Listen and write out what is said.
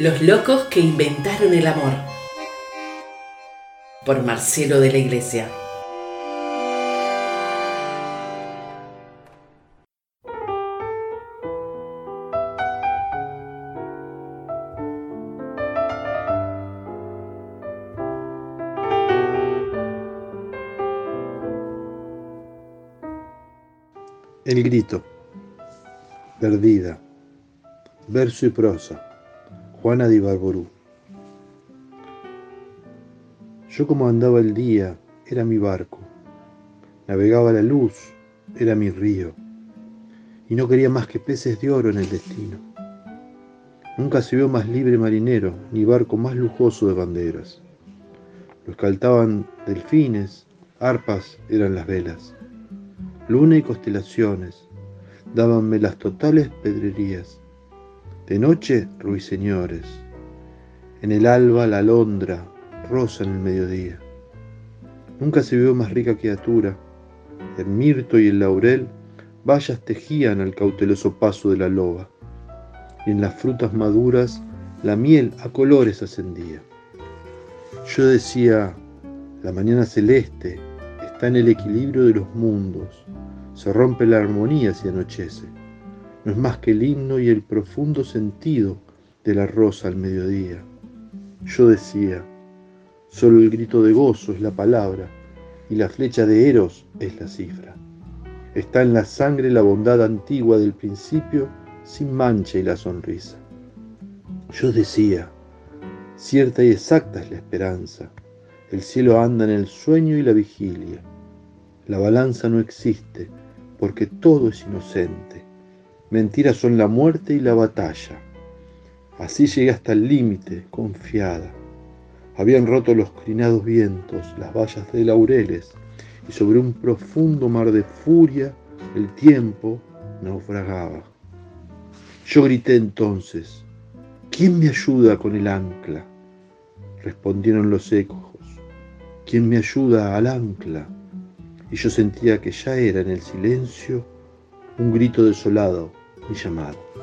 Los locos que inventaron el amor. Por Marcelo de la Iglesia. El grito. Perdida. Verso y prosa. Juana de Ibarború. Yo como andaba el día, era mi barco. Navegaba la luz, era mi río. Y no quería más que peces de oro en el destino. Nunca se vio más libre marinero, ni barco más lujoso de banderas. Lo escaltaban delfines, arpas eran las velas luna y constelaciones, dábanme las totales pedrerías. De noche, ruiseñores. En el alba, la alondra, rosa en el mediodía. Nunca se vio más rica criatura. El mirto y el laurel, vallas tejían al cauteloso paso de la loba. Y en las frutas maduras, la miel a colores ascendía. Yo decía, la mañana celeste, está en el equilibrio de los mundos. Se rompe la armonía si anochece. No es más que el himno y el profundo sentido de la rosa al mediodía. Yo decía, solo el grito de gozo es la palabra y la flecha de Eros es la cifra. Está en la sangre la bondad antigua del principio sin mancha y la sonrisa. Yo decía, cierta y exacta es la esperanza. El cielo anda en el sueño y la vigilia. La balanza no existe porque todo es inocente. Mentiras son la muerte y la batalla. Así llegué hasta el límite, confiada. Habían roto los crinados vientos, las vallas de laureles, y sobre un profundo mar de furia el tiempo naufragaba. Yo grité entonces, ¿quién me ayuda con el ancla? Respondieron los ecos, ¿quién me ayuda al ancla? y yo sentía que ya era en el silencio un grito desolado, mi llamado.